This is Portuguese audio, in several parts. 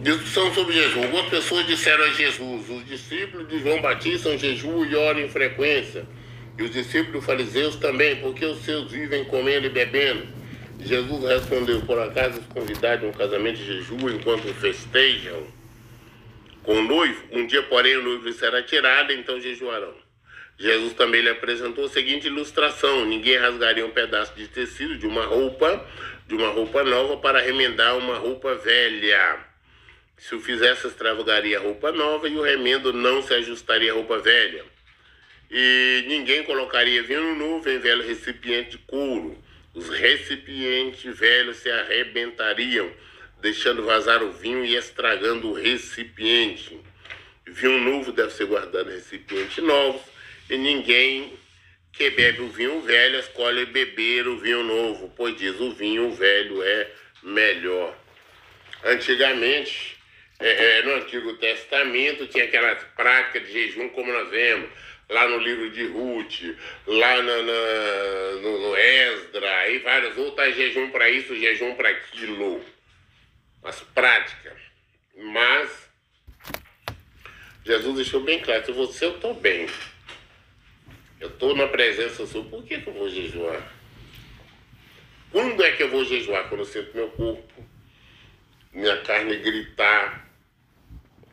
Discussão sobre jejum. Algumas pessoas disseram a Jesus: os discípulos de João Batista jejum e oram em frequência. E os discípulos fariseus também, porque os seus vivem comendo e bebendo. Jesus respondeu: Por acaso os convidados a um casamento de jejum enquanto festejam com o noivo? Um dia, porém, o noivo será tirado, então jejuarão. Jesus também lhe apresentou a seguinte ilustração: ninguém rasgaria um pedaço de tecido de uma roupa, de uma roupa nova, para remendar uma roupa velha. Se o fizesse, extravagaria a roupa nova e o remendo não se ajustaria à roupa velha. E ninguém colocaria vinho novo em velho recipiente de couro. Os recipientes velhos se arrebentariam, deixando vazar o vinho e estragando o recipiente. Vinho novo deve ser guardado em recipientes novos, e ninguém que bebe o vinho velho escolhe beber o vinho novo, pois diz o vinho velho é melhor. Antigamente, é, é, no Antigo Testamento tinha aquelas práticas de jejum como nós vemos lá no livro de Ruth, lá na, na, no, no Esdra, e várias outras jejum para isso, jejum para aquilo. As práticas. Mas Jesus deixou bem claro, se você eu estou bem, eu estou na presença sua, por que, que eu vou jejuar? Quando é que eu vou jejuar? Quando eu sinto meu corpo, minha carne gritar,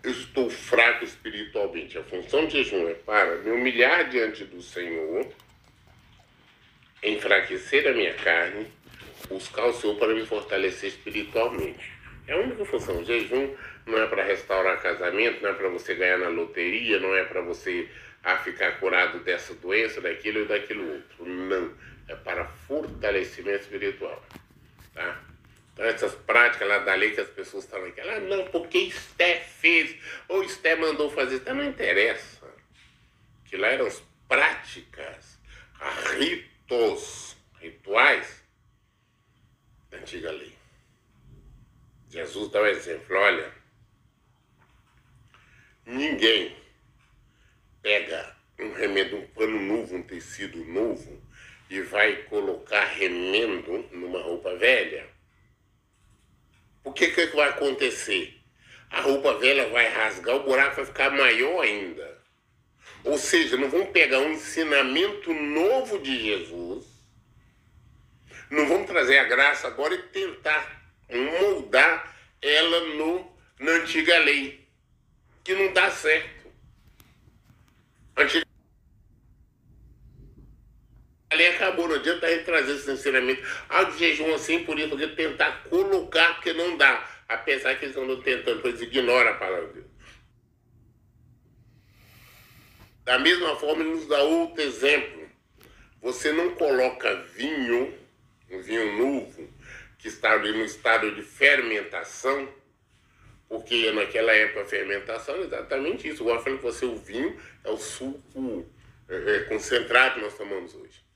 estou fraco espiritualmente. A função de jejum é para me humilhar diante do Senhor, enfraquecer a minha carne, buscar o Senhor para me fortalecer espiritualmente. É a única função. O jejum não é para restaurar casamento, não é para você ganhar na loteria, não é para você ah, ficar curado dessa doença, daquilo e daquilo outro. Não. É para fortalecimento espiritual. Tá? Então, essas práticas lá da lei que as pessoas estão aqui, ah, não, porque Esté fez, ou Esté mandou fazer, então não interessa. Que lá eram as práticas, ritos, rituais da antiga lei. Jesus dá um exemplo, olha, ninguém pega um remendo, um pano novo, um tecido novo, e vai colocar remendo numa roupa velha o que, que vai acontecer? A roupa velha vai rasgar, o buraco vai ficar maior ainda. Ou seja, não vão pegar um ensinamento novo de Jesus, não vão trazer a graça agora e tentar moldar ela no, na antiga lei, que não dá certo. Antiga ali acabou, não adianta a gente trazer esse ensinamento de jejum assim, por isso, porque tentar colocar, porque não dá. Apesar que eles estão tentando, pois ignora a palavra de Deus. Da mesma forma, ele nos dá outro exemplo. Você não coloca vinho, um vinho novo, que está ali no estado de fermentação, porque naquela época a fermentação é exatamente isso. Eu falei que você, o vinho é o suco é, é, concentrado que nós tomamos hoje.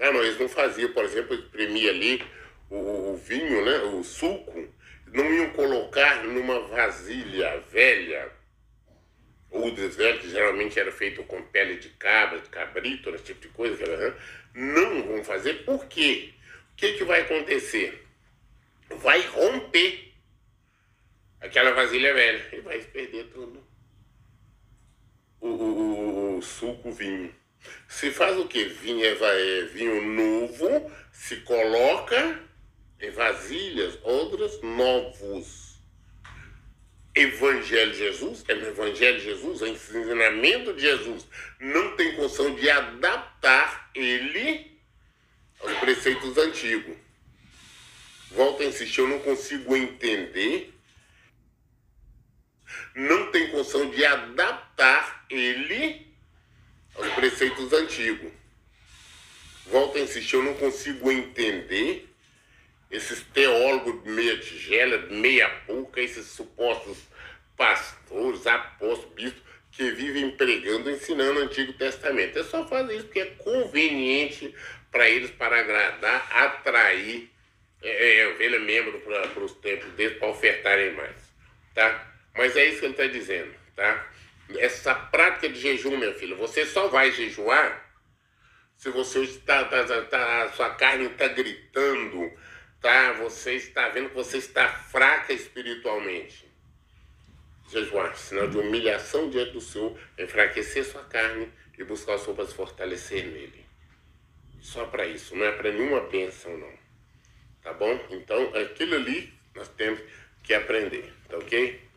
Ah, não, eles não faziam, por exemplo, espremia ali o, o, vinho, né, o suco, não iam colocar numa vasilha velha ou desvelho, que geralmente era feito com pele de cabra, de cabrito, esse tipo de coisa, né? não vão fazer, por quê? O que, que vai acontecer? Vai romper aquela vasilha velha e vai perder tudo o, o, o suco, o vinho. Se faz o que? Vinho, é, vinho novo, se coloca em vasilhas, outras novos. Evangelho de Jesus, é no Evangelho de Jesus, é ensinamento de Jesus, não tem condição de adaptar ele aos preceitos antigos. Volto a insistir, eu não consigo entender, não tem condição de adaptar ele aos preceitos antigos. Volto a insistir, eu não consigo entender esses teólogos meia tigela, meia pouca, esses supostos pastores, apóstolos, bispos, que vivem pregando, ensinando o Antigo Testamento. É só fazer isso porque é conveniente para eles, para agradar, atrair é, é, ovelha membro para os templos deles, para ofertarem mais. Tá? Mas é isso que ele está dizendo. Tá? Essa prática de jejum, meu filho, você só vai jejuar se você está, tá, tá, a sua carne está gritando, tá? Você está vendo que você está fraca espiritualmente. jejuar, sinal de humilhação diante do Senhor, enfraquecer sua carne e buscar o Senhor para se fortalecer nele. Só para isso, não é para nenhuma bênção, não. Tá bom? Então, aquilo ali nós temos que aprender, tá ok?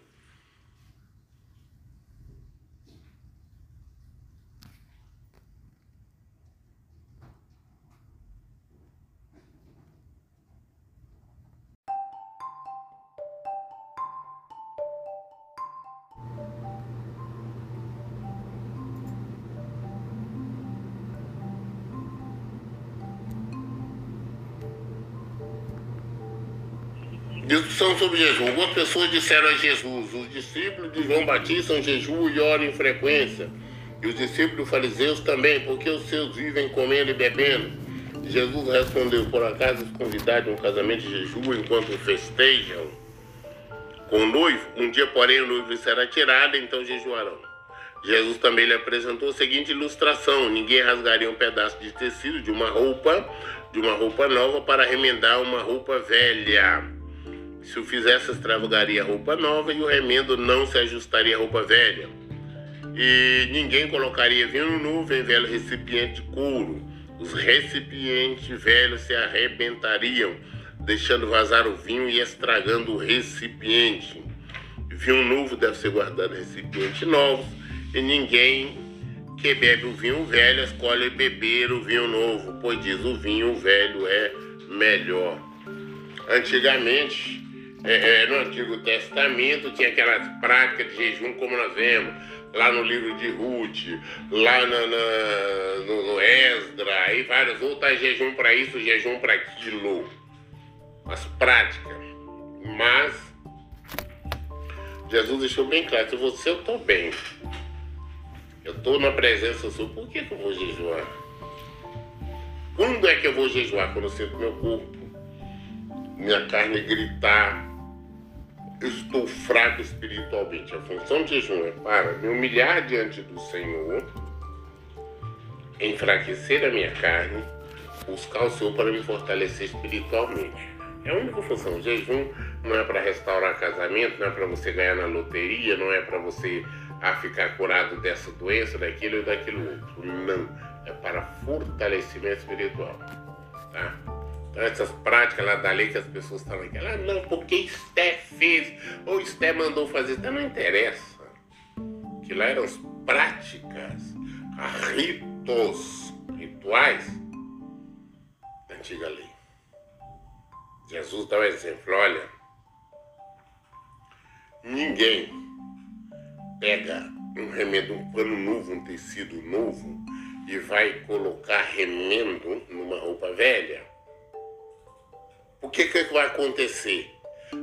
Discussão sobre jejum. Algumas pessoas disseram a Jesus: os discípulos de João Batista são jejum e oram em frequência. E os discípulos fariseus também, porque os seus vivem comendo e bebendo. Jesus respondeu: Por acaso os convidados a um casamento de jejum enquanto festejam com o noivo? Um dia, porém, o noivo será tirado, então jejuarão. Jesus também lhe apresentou a seguinte ilustração: ninguém rasgaria um pedaço de tecido de uma roupa, de uma roupa nova para remendar uma roupa velha. Se o fizesse, extravagaria roupa nova e o remendo não se ajustaria à roupa velha. E ninguém colocaria vinho novo em velho recipiente couro. Os recipientes velhos se arrebentariam, deixando vazar o vinho e estragando o recipiente. Vinho novo deve ser guardado em recipientes novos, e ninguém que bebe o vinho velho escolhe beber o vinho novo, pois diz o vinho velho é melhor. Antigamente, é, é, no Antigo Testamento tinha aquelas práticas de jejum como nós vemos lá no livro de Ruth, lá na, na, no, no Esdra e vários outros, jejum para isso, jejum para aquilo. As práticas. Mas Jesus deixou bem claro, se você eu estou bem, eu estou na presença sua, por que, que eu vou jejuar? Quando é que eu vou jejuar? Quando eu sinto meu corpo, minha carne gritar, estou fraco espiritualmente. A função de jejum é para me humilhar diante do Senhor, enfraquecer a minha carne, buscar o Senhor para me fortalecer espiritualmente. É a única função. O jejum não é para restaurar casamento, não é para você ganhar na loteria, não é para você ah, ficar curado dessa doença, daquilo e daquilo outro. Não. É para fortalecimento espiritual. Tá? Então, essas práticas lá da lei que as pessoas estão aqui, ah, não, porque Esté fez, ou Esté mandou fazer, então não interessa. Que lá eram as práticas, ritos, rituais da antiga lei. Jesus dá um exemplo, olha, ninguém pega um remendo, um pano novo, um tecido novo e vai colocar remendo numa roupa velha o que, que vai acontecer?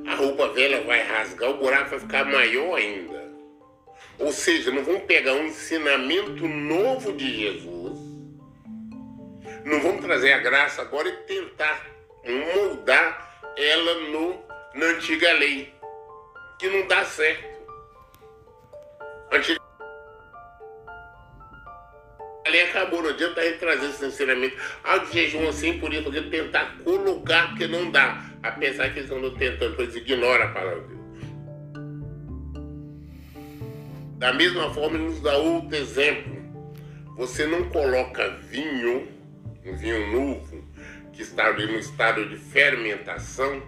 A roupa velha vai rasgar, o buraco vai ficar maior ainda. Ou seja, não vamos pegar um ensinamento novo de Jesus, não vamos trazer a graça agora e tentar moldar ela no, na antiga lei, que não dá certo. Antiga ali acabou, não adianta a gente trazer esse ensinamento. Ah, de jejum assim, por isso, porque tentar colocar, porque não dá. Apesar que eles andam tentando, pois ignora a palavra de Deus. Da mesma forma, ele nos dá outro exemplo. Você não coloca vinho, um vinho novo, que está ali no estado de fermentação,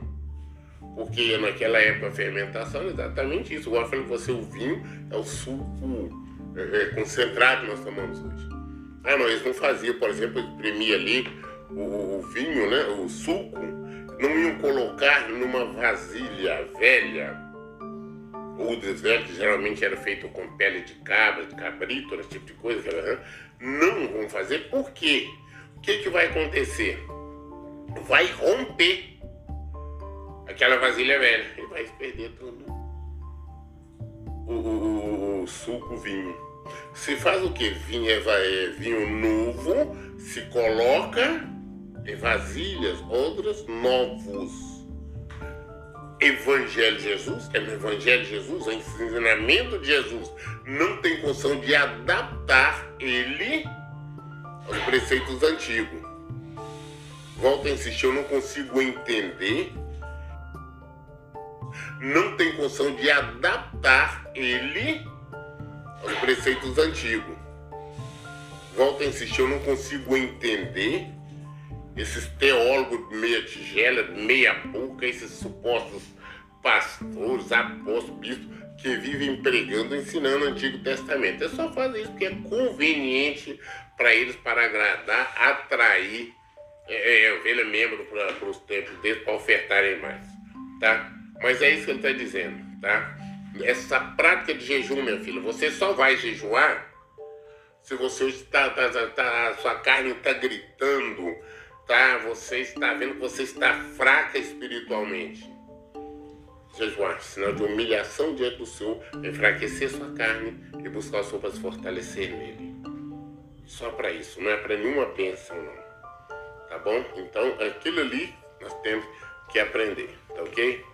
porque naquela época a fermentação é exatamente isso. Eu falei você, o vinho é o suco é, é, concentrado que nós tomamos hoje. Ah, não, eles não faziam, por exemplo, exprimir ali o, o, vinho, né, o suco, não iam colocar numa vasilha velha ou desvelho, que geralmente era feito com pele de cabra, de cabrito, esse tipo de coisa, né? não vão fazer, por quê? O que, que vai acontecer? Vai romper aquela vasilha velha e vai perder todo o, o, o, o suco, vinho. Se faz o que? Vinho, é, vinho novo, se coloca em vasilhas, outras novos. Evangelho de Jesus, é no Evangelho de Jesus, é ensinamento de Jesus, não tem condição de adaptar ele aos preceitos antigos. Volto a insistir, eu não consigo entender não tem condição de adaptar ele aos preceitos antigos. Volto a insistir, eu não consigo entender esses teólogos meia tigela, meia boca, esses supostos pastores, apóstolos, bispos, que vivem pregando, ensinando o Antigo Testamento. É só fazer isso porque é conveniente para eles, para agradar, atrair é, é, ovelha membro para os templos deles, para ofertarem mais. Tá? Mas é isso que ele está dizendo. Tá? Essa prática de jejum, minha filha, você só vai jejuar se você está, tá, tá, tá, a sua carne está gritando, tá? Você está vendo que você está fraca espiritualmente. Jejuar, sinal de humilhação diante do Senhor, enfraquecer sua carne e buscar o Senhor para se fortalecer nele. Só para isso, não é para nenhuma pensão, não. Tá bom? Então, aquilo ali nós temos que aprender, tá ok?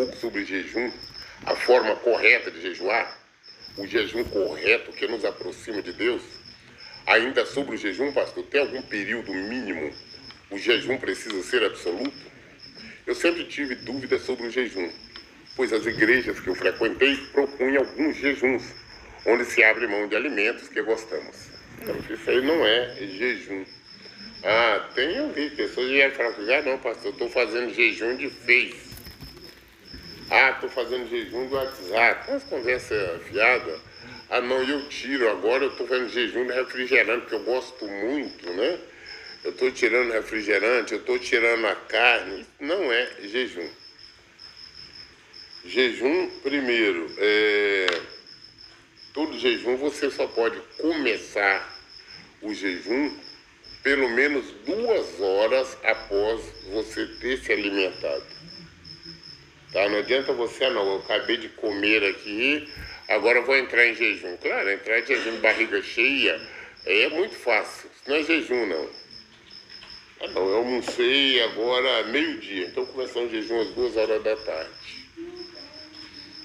Pouco sobre jejum, a forma correta de jejuar? O jejum correto que nos aproxima de Deus? Ainda sobre o jejum, pastor, tem algum período mínimo? O jejum precisa ser absoluto? Eu sempre tive dúvidas sobre o jejum, pois as igrejas que eu frequentei propunham alguns jejuns, onde se abre mão de alimentos que gostamos. Então, isso aí não é jejum. Ah, tem eu vi pessoas que vieram falar comigo, ah, não, pastor, eu estou fazendo jejum de Face. Ah, estou fazendo jejum do WhatsApp. As conversas fiadas. Ah, não, eu tiro. Agora eu estou fazendo jejum de refrigerante, porque eu gosto muito, né? Eu estou tirando refrigerante, eu estou tirando a carne. Não é jejum. Jejum, primeiro, é... todo jejum você só pode começar o jejum pelo menos duas horas após você ter se alimentado. Tá? Não adianta você, não, eu acabei de comer aqui, agora vou entrar em jejum. Claro, entrar em jejum de barriga cheia é muito fácil. Isso não é jejum, não. Ah, não, eu almocei agora meio-dia, então começar o jejum às duas horas da tarde.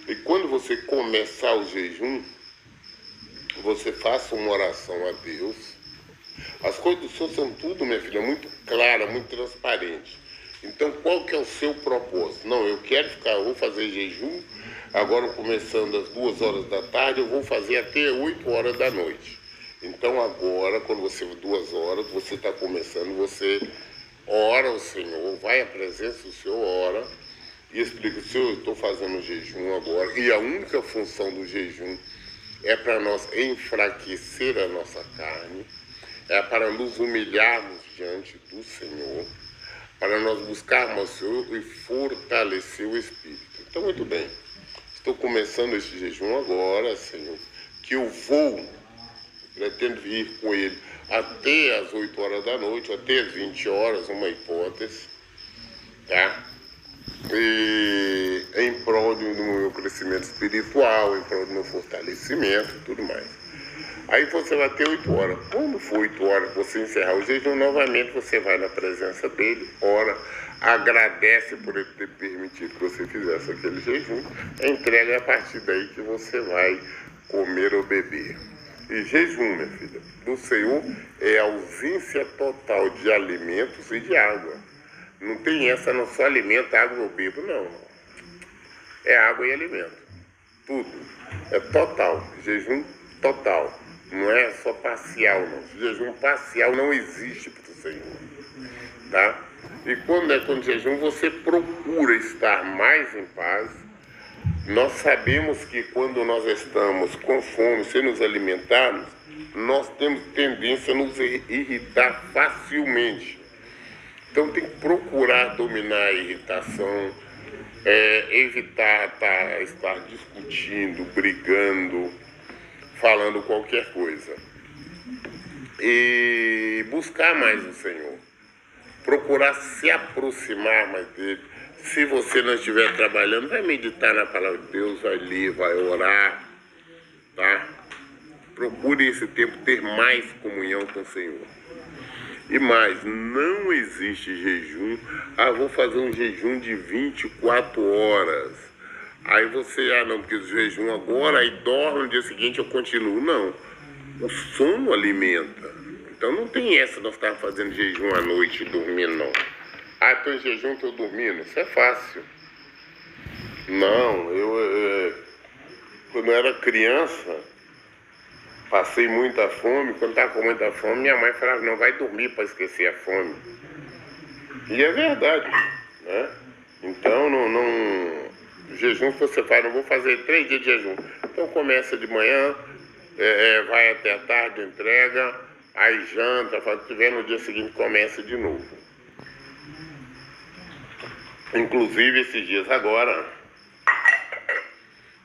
E quando você começar o jejum, você faça uma oração a Deus. As coisas do Senhor são tudo, minha filha, muito clara, muito transparente. Então, qual que é o seu propósito? Não, eu quero ficar, eu vou fazer jejum, agora começando às duas horas da tarde, eu vou fazer até 8 horas da noite. Então, agora, quando você, duas horas, você está começando, você ora ao Senhor, vai à presença do Senhor, ora, e explica, Senhor, eu estou fazendo jejum agora, e a única função do jejum é para nós enfraquecer a nossa carne, é para nos humilharmos diante do Senhor para nós buscarmos e fortalecer o Espírito. Então, muito bem, estou começando este jejum agora, Senhor, que eu vou, pretendo ir com ele até as 8 horas da noite, até as 20 horas, uma hipótese, tá? E em prol do meu crescimento espiritual, em prol do meu fortalecimento e tudo mais. Aí você vai ter oito horas. Quando for oito horas, você encerrar o jejum, novamente você vai na presença dele, ora, agradece por ele ter permitido que você fizesse aquele jejum, entrega a partir daí que você vai comer ou beber. E jejum, minha filha, do Senhor é ausência total de alimentos e de água. Não tem essa, não só alimento, água ou bebo, não. É água e alimento. Tudo. É total. Jejum total. Não é só parcial, não. O jejum parcial não existe para o Senhor. Tá? E quando é com jejum, você procura estar mais em paz. Nós sabemos que quando nós estamos com fome, sem nos alimentarmos, nós temos tendência a nos irritar facilmente. Então tem que procurar dominar a irritação, é, evitar tá, estar discutindo, brigando, falando qualquer coisa. E buscar mais o Senhor. Procurar se aproximar mais dele. Se você não estiver trabalhando, vai meditar na palavra de Deus, vai ler, vai orar, tá? procure esse tempo ter mais comunhão com o Senhor. E mais, não existe jejum. Ah, vou fazer um jejum de 24 horas. Aí você, ah não, porque jejum agora, aí dorme, no dia seguinte eu continuo. Não. O sono alimenta. Então não tem essa nós estar fazendo jejum à noite e dormindo, não. Ah, estou em jejum, estou dormindo. Isso é fácil. Não, eu, eu quando eu era criança, passei muita fome. Quando estava com muita fome, minha mãe falava, não, vai dormir para esquecer a fome. E é verdade, né? Então, não, não jejum que você faz, não vou fazer três dias de jejum. Então começa de manhã, é, é, vai até a tarde, entrega, aí janta, faz o que tiver no dia seguinte começa de novo. Inclusive esses dias agora,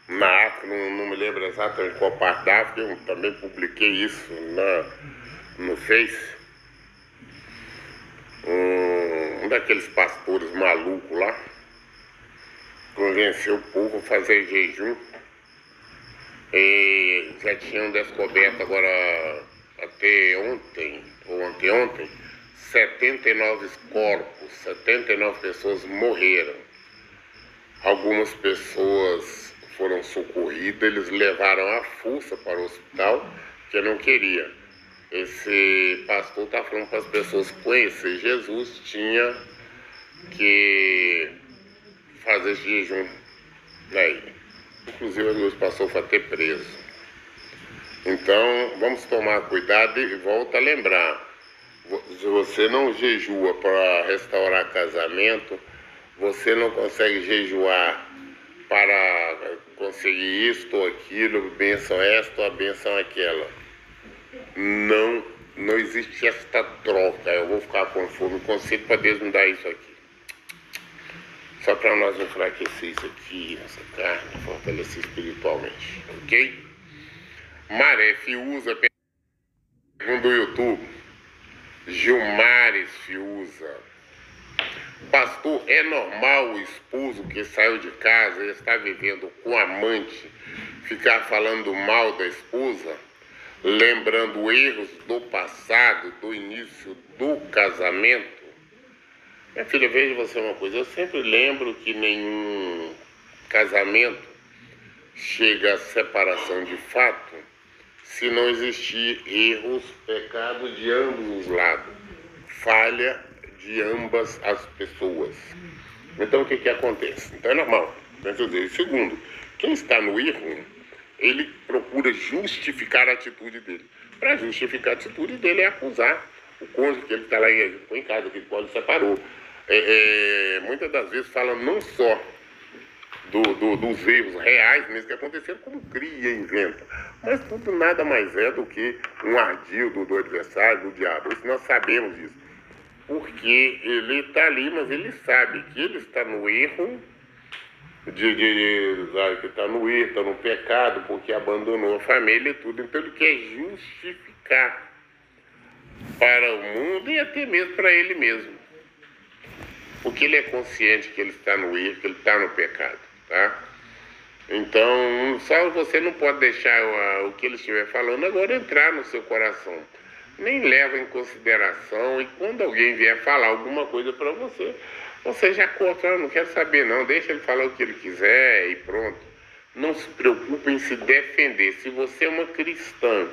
na África, não, não, me lembro exatamente qual parte da África, eu também publiquei isso na, no Face. Um, um daqueles pastores malucos lá convenceu o povo a fazer jejum. E já tinham descoberto agora até ontem, ou anteontem, 79 corpos, 79 pessoas morreram. Algumas pessoas foram socorridos, eles levaram a força para o hospital, que não queria. Esse pastor está falando para as pessoas conhecer Jesus, tinha que fazer jejum. Aí. Inclusive, o pastor foi até preso. Então, vamos tomar cuidado e volta a lembrar. Se você não jejua para restaurar casamento, você não consegue jejuar para conseguir isto ou aquilo, benção esta ou a benção aquela. Não, não existe esta troca. Eu vou ficar com fome, consigo para Deus me dar isso aqui. Só para nós enfraquecer isso aqui, nossa carne, fortalecer espiritualmente, ok? Maré Fiuza, segundo o YouTube. Gilmares Fiuza. Pastor, é normal o esposo que saiu de casa e está vivendo com amante ficar falando mal da esposa, lembrando erros do passado, do início do casamento? Minha filha, veja você uma coisa, eu sempre lembro que nenhum casamento chega à separação de fato se não existir erros, pecados de ambos os lados, falha de ambas as pessoas. Então o que, que acontece? Então é normal. Então, segundo, quem está no erro, ele procura justificar a atitude dele. Para justificar a atitude dele é acusar o cônjuge que ele está lá em, em casa, que ele pode separou. É, é, muitas das vezes fala não só do, do, dos erros reais mesmo que aconteceram, como cria e inventa. Mas tudo nada mais é do que um ardil do, do adversário, do diabo. Isso nós sabemos disso porque ele está ali, mas ele sabe que ele está no erro, de, de que está no erro, está no pecado, porque abandonou a família e tudo. Então ele quer justificar para o mundo e até mesmo para ele mesmo. Porque ele é consciente que ele está no erro, que ele está no pecado, tá? Então, só você não pode deixar o, que ele estiver falando agora entrar no seu coração nem leva em consideração e quando alguém vier falar alguma coisa para você, você já corta, ah, não quero saber não, deixa ele falar o que ele quiser e pronto. Não se preocupe em se defender. Se você é uma cristã,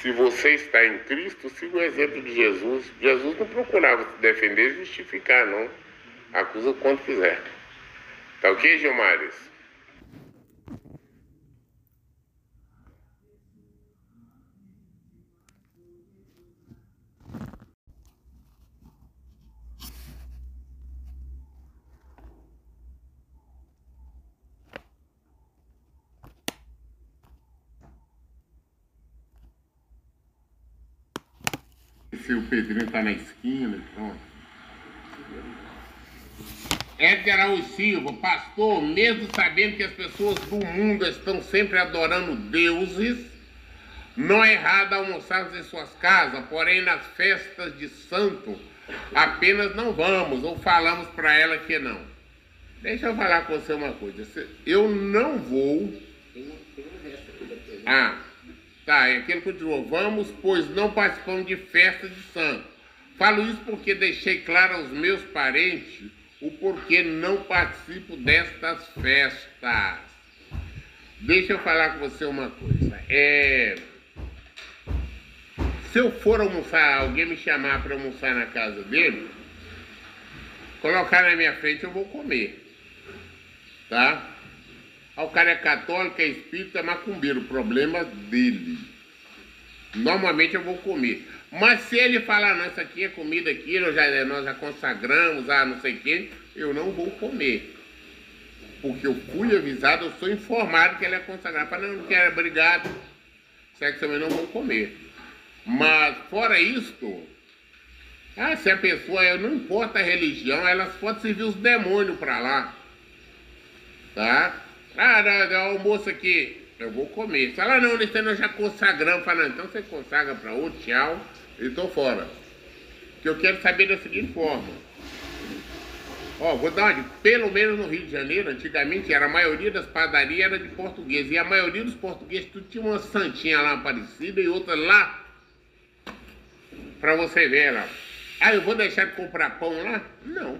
se você está em Cristo, siga o exemplo de Jesus. Jesus não procurava se defender e justificar, não. Acusa quanto quiser. Tá ok, Gilmares? se o Pedrinho está na esquina, pronto. Edgar Araújo Silva, pastor, mesmo sabendo que as pessoas do mundo estão sempre adorando deuses, não é errado almoçarmos em suas casas, porém nas festas de santo apenas não vamos ou falamos para ela que não. Deixa eu falar com você uma coisa. Eu não vou. Ah, Tá, e aquele continuou. Vamos, pois não participamos de festa de santo. Falo isso porque deixei claro aos meus parentes o porquê não participo destas festas. Deixa eu falar com você uma coisa. É... Se eu for almoçar, alguém me chamar para almoçar na casa dele, colocar na minha frente, eu vou comer. Tá? O cara é católico, é espírita, macumbeiro. Problema dele. Normalmente eu vou comer. Mas se ele falar, não, isso aqui é comida aqui, nós já, nós já consagramos, ah, não sei o quê, eu não vou comer. Porque eu fui avisado, eu sou informado que ele é consagrado. Para não quero, obrigado. Certo, também não vou comer. Mas fora isto, ah, se a pessoa, não importa a religião, elas podem servir os demônios para lá. Tá? Ah, não, almoço aqui, eu vou comer. Fala, não, nesse nós já consagramos. Fala, então você consagra para outro, tchau, e tô fora. Que eu quero saber da seguinte forma. Ó, vou dar uma pelo menos no Rio de Janeiro, antigamente era a maioria das padarias era de português. E a maioria dos portugueses tudo tinha uma santinha lá parecida e outra lá. Pra você ver lá. Ah, eu vou deixar de comprar pão lá? Não.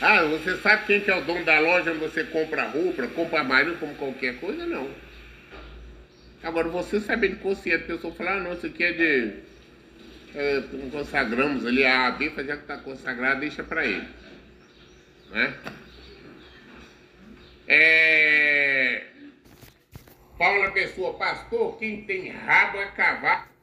Ah, você sabe quem que é o dono da loja onde você compra roupa, compra marido, como qualquer coisa? Não. Agora, você saber de consciência, a pessoa falar, ah, não, isso aqui é de. É, consagramos ali, a B, já que está consagrado, deixa para ele. Né? É... Paula Pessoa, pastor, quem tem rabo é cavalo.